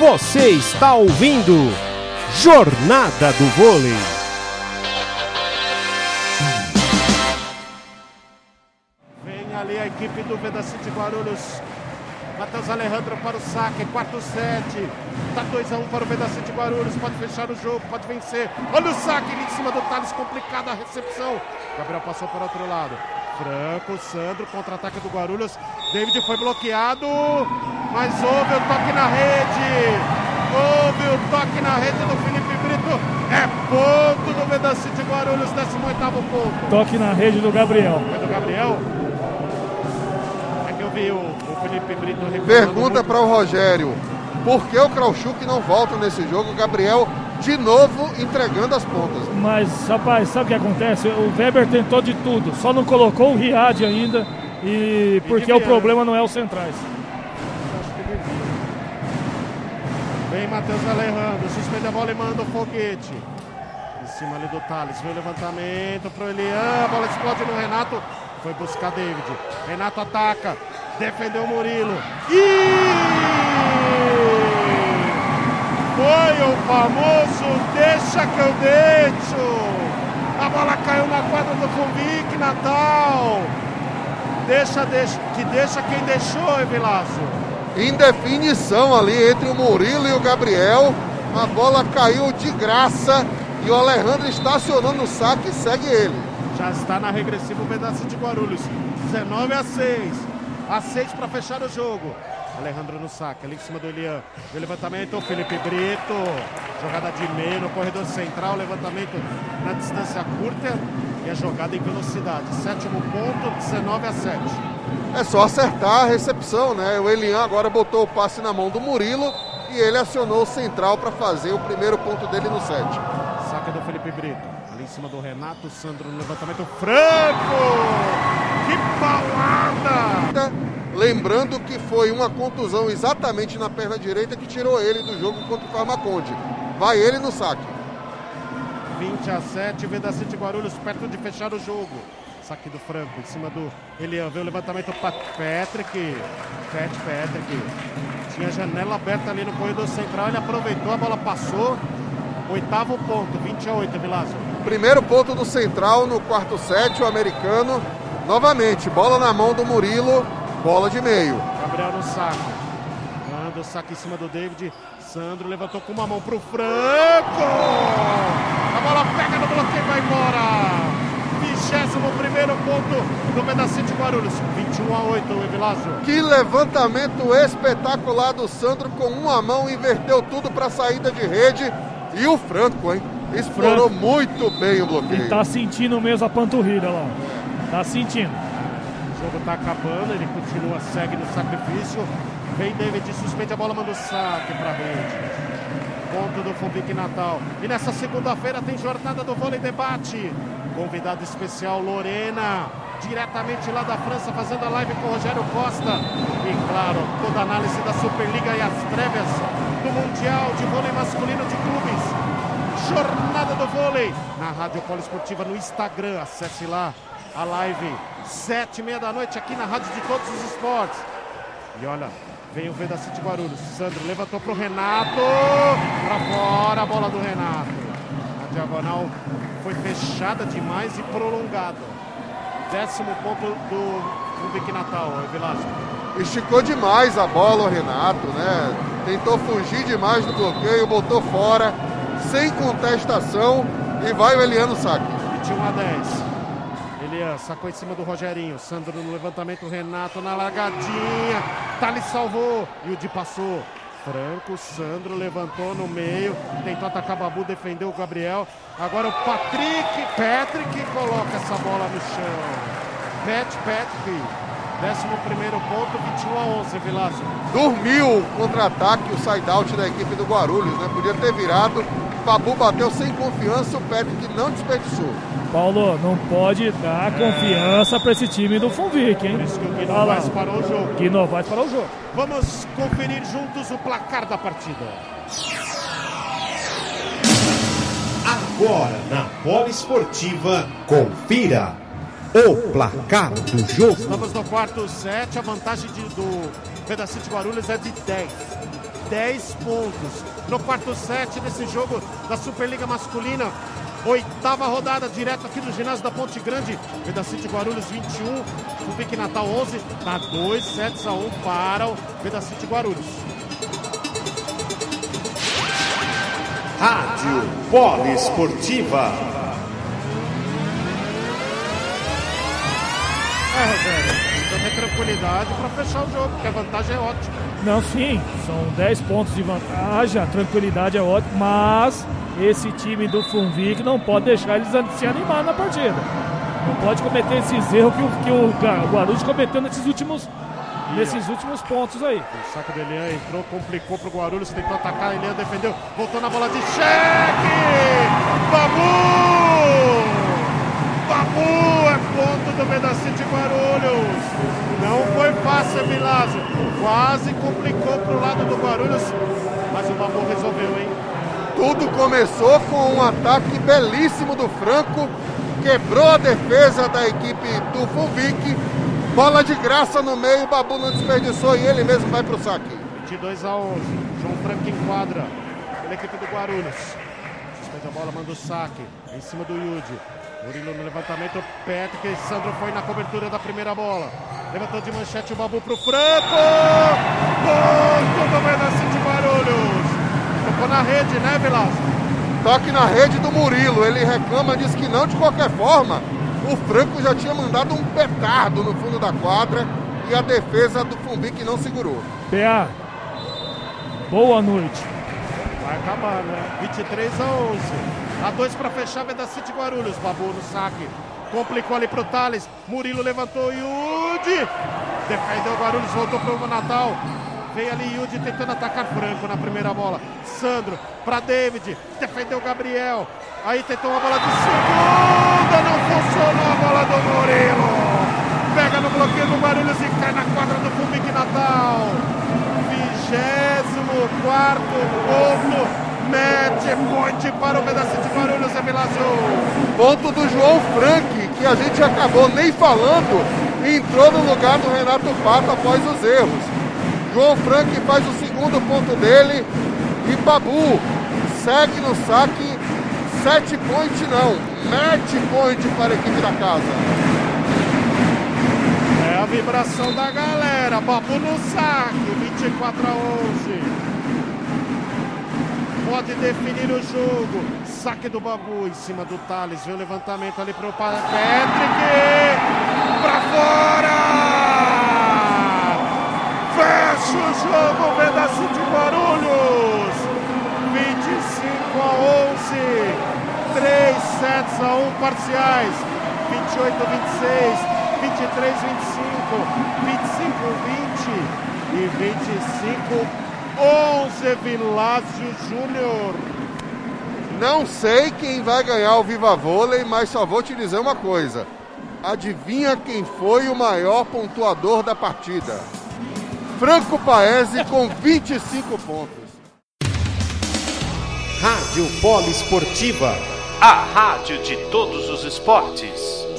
Você está ouvindo Jornada do Vôlei. Vem ali a equipe do Vedacity Guarulhos. Matheus Alejandro para o saque, quarto set. Tá 2x1 para o Vedacity Guarulhos. Pode fechar o jogo, pode vencer. Olha o saque ali em cima do Thales, complicada a recepção. Gabriel passou para o outro lado. Franco, Sandro, contra-ataque do Guarulhos. David foi bloqueado, mas houve o toque na rede. Houve o toque na rede do Felipe Brito. É ponto do Vedacity Guarulhos, 18 ponto. Toque na rede do Gabriel. É do Gabriel? É que eu vi o, o Felipe Brito Pergunta para o Rogério: por que o Krauchuk não volta nesse jogo? O Gabriel de novo entregando as pontas. Mas, rapaz, sabe o que acontece? O Weber tentou de tudo, só não colocou o Riad ainda. E porque o problema não é os centrais. Vem Matheus Alejandro, suspende a bola e manda o foguete. Em cima ali do Thales, vem o levantamento pro Elian, a bola explode no Renato. Foi buscar David. Renato ataca, defendeu o Murilo. E foi o famoso deixa que eu deixo. A bola caiu na quadra do Fumbic, Natal. Deixa, deixa, que deixa quem deixou, Evilaço. Indefinição ali entre o Murilo e o Gabriel. A bola caiu de graça e o Alejandro estacionando o saque e segue ele. Já está na regressiva o pedaço de Guarulhos. 19 a 6. A 6 para fechar o jogo. Alejandro no saque, ali em cima do Elian. O levantamento, Felipe Brito. Jogada de meio no corredor central. Levantamento na distância curta. E a jogada em velocidade. Sétimo ponto, 19 a 7. É só acertar a recepção, né? O Elian agora botou o passe na mão do Murilo e ele acionou o central para fazer o primeiro ponto dele no set. Saque do Felipe Brito. Ali em cima do Renato. Sandro no levantamento. Franco! Que paulada! Lembrando que foi uma contusão exatamente na perna direita que tirou ele do jogo contra o Farmaconde. Vai ele no saque. 20 a 7, Vedacity Guarulhos perto de fechar o jogo. Saque do Franco em cima do Elian. Vê o levantamento para Patrick. Pat Patrick. Tinha janela aberta ali no corredor central. Ele aproveitou, a bola passou. Oitavo ponto, 20 a 8, Vilazo. Primeiro ponto do Central no quarto set, o americano. Novamente, bola na mão do Murilo, bola de meio. Gabriel no saque. Manda o saque em cima do David. Sandro levantou com uma mão pro Franco. A bola pega no bloqueio e vai embora. 21 ponto do Pedacite Guarulhos. 21 a 8, Evilásio. Que levantamento espetacular do Sandro com uma mão, inverteu tudo para saída de rede. E o Franco, hein? Explorou Franco. muito bem o bloqueio. tá sentindo mesmo a panturrilha lá. Tá sentindo. O jogo tá acabando, ele continua, segue no sacrifício. Vem David, suspende a bola, manda o saque pra rede. Ponto do Fumbic Natal. E nessa segunda-feira tem jornada do vôlei debate. Convidado especial Lorena, diretamente lá da França, fazendo a live com o Rogério Costa. E claro, toda a análise da Superliga e as prévias do Mundial de Vôlei Masculino de Clubes. Jornada do Vôlei na Rádio Poliesportiva no Instagram. Acesse lá a live, sete e meia da noite aqui na Rádio de Todos os Esportes. E olha, vem o Vedacity Guarulhos. Sandro levantou pro Renato. Pra fora a bola do Renato. A diagonal foi fechada demais e prolongada. Décimo ponto do Rubik Natal, Velasco. Esticou demais a bola o Renato, né? Tentou fugir demais do bloqueio, botou fora, sem contestação e vai o Eliano saque. 21 a 10. Elian sacou em cima do Rogerinho. Sandro no levantamento. Renato na largadinha. Thales salvou. E o Di passou. Franco, Sandro levantou no meio. Tentou atacar Babu, defendeu o Gabriel. Agora o Patrick. Patrick coloca essa bola no chão. Pat Patrick. Décimo primeiro ponto, 21 a 11, Vilaço. Dormiu o contra-ataque, o side-out da equipe do Guarulhos, né? Podia ter virado. Babu bateu sem confiança, o Patrick não desperdiçou. Paulo, não pode dar confiança pra esse time do Funvic, hein? Por isso que o lá. Vaz parou o jogo. Que não vai para o jogo. Vamos conferir juntos o placar da partida. Agora na Poliesportiva, confira o placar do jogo. Estamos no quarto set, a vantagem de- do Pedacito Guarulhos é de 10. 10 pontos. No quarto set desse jogo da Superliga Masculina, oitava rodada, direto aqui no ginásio da Ponte Grande. Veda City Guarulhos 21, Fubic Natal 11, dá 2 sets a 1 para o Veda City Guarulhos. Rádio Poliesportiva. É, tranquilidade para fechar o jogo, porque a vantagem é ótima. Não, sim, são 10 pontos de vantagem, a tranquilidade é ótima, mas esse time do Funvic não pode deixar eles se animar na partida. Não pode cometer esses erros que o, que o Guarulhos cometeu nesses últimos, nesses últimos pontos aí. O saco do Elian entrou, complicou pro Guarulhos, tentou atacar, Elian defendeu, voltou na bola de cheque! Babu! Babu é ponto do Medacite Guarulhos. Fácil, Milásio. Quase complicou pro lado do Guarulhos, mas o Babu resolveu, hein? Tudo começou com um ataque belíssimo do Franco, quebrou a defesa da equipe do Fulvic. Bola de graça no meio, o Babu não desperdiçou e ele mesmo vai para o saque. 22 a 11. João Franco enquadra pela equipe do Guarulhos. Suspende a bola, manda o saque em cima do Yudi. Murilo no levantamento, Patrick. Sandro foi na cobertura da primeira bola. Levantou de manchete o Babu pro Franco. Ponto do Vendaci de Guarulhos. Tocou na rede, né, Velasco? Toque na rede do Murilo. Ele reclama, diz que não de qualquer forma. O Franco já tinha mandado um petardo no fundo da quadra e a defesa do Fumbic não segurou. PA, boa noite. Vai acabar, né? 23 a 11. A 2 para fechar, Veda City Guarulhos. Babu no saque. Complicou ali pro Thales. Murilo levantou. Yudi. Defendeu o Guarulhos, voltou pro Natal. Veio ali Yudi tentando atacar Franco na primeira bola. Sandro para David. Defendeu Gabriel. Aí tentou uma bola de segunda. Não funcionou a bola do Murilo. Pega no bloqueio do Guarulhos e cai na quadra do Fumic Natal. 24 ponto. Match point para o pedaço de Guarulhos, Evilásio. Ponto do João Frank, que a gente acabou nem falando, entrou no lugar do Renato Pato após os erros. João Frank faz o segundo ponto dele e Babu segue no saque. Set point não, match point para a equipe da casa. É a vibração da galera. Babu no saque, 24 a 11 pode definir o jogo. Saque do Babu em cima do Thales. Vem o levantamento ali para o Patrick. Para fora! Fecha o jogo, pedaço de Guarulhos. 25 a 11. 3 sets a 1 parciais. 28 a 26. 23 a 25. 25 a 20. E 25 11 Vilásio Júnior. Não sei quem vai ganhar o Viva Vôlei, mas só vou te dizer uma coisa. Adivinha quem foi o maior pontuador da partida? Franco Paese com 25 pontos. Rádio Poliesportiva. A rádio de todos os esportes.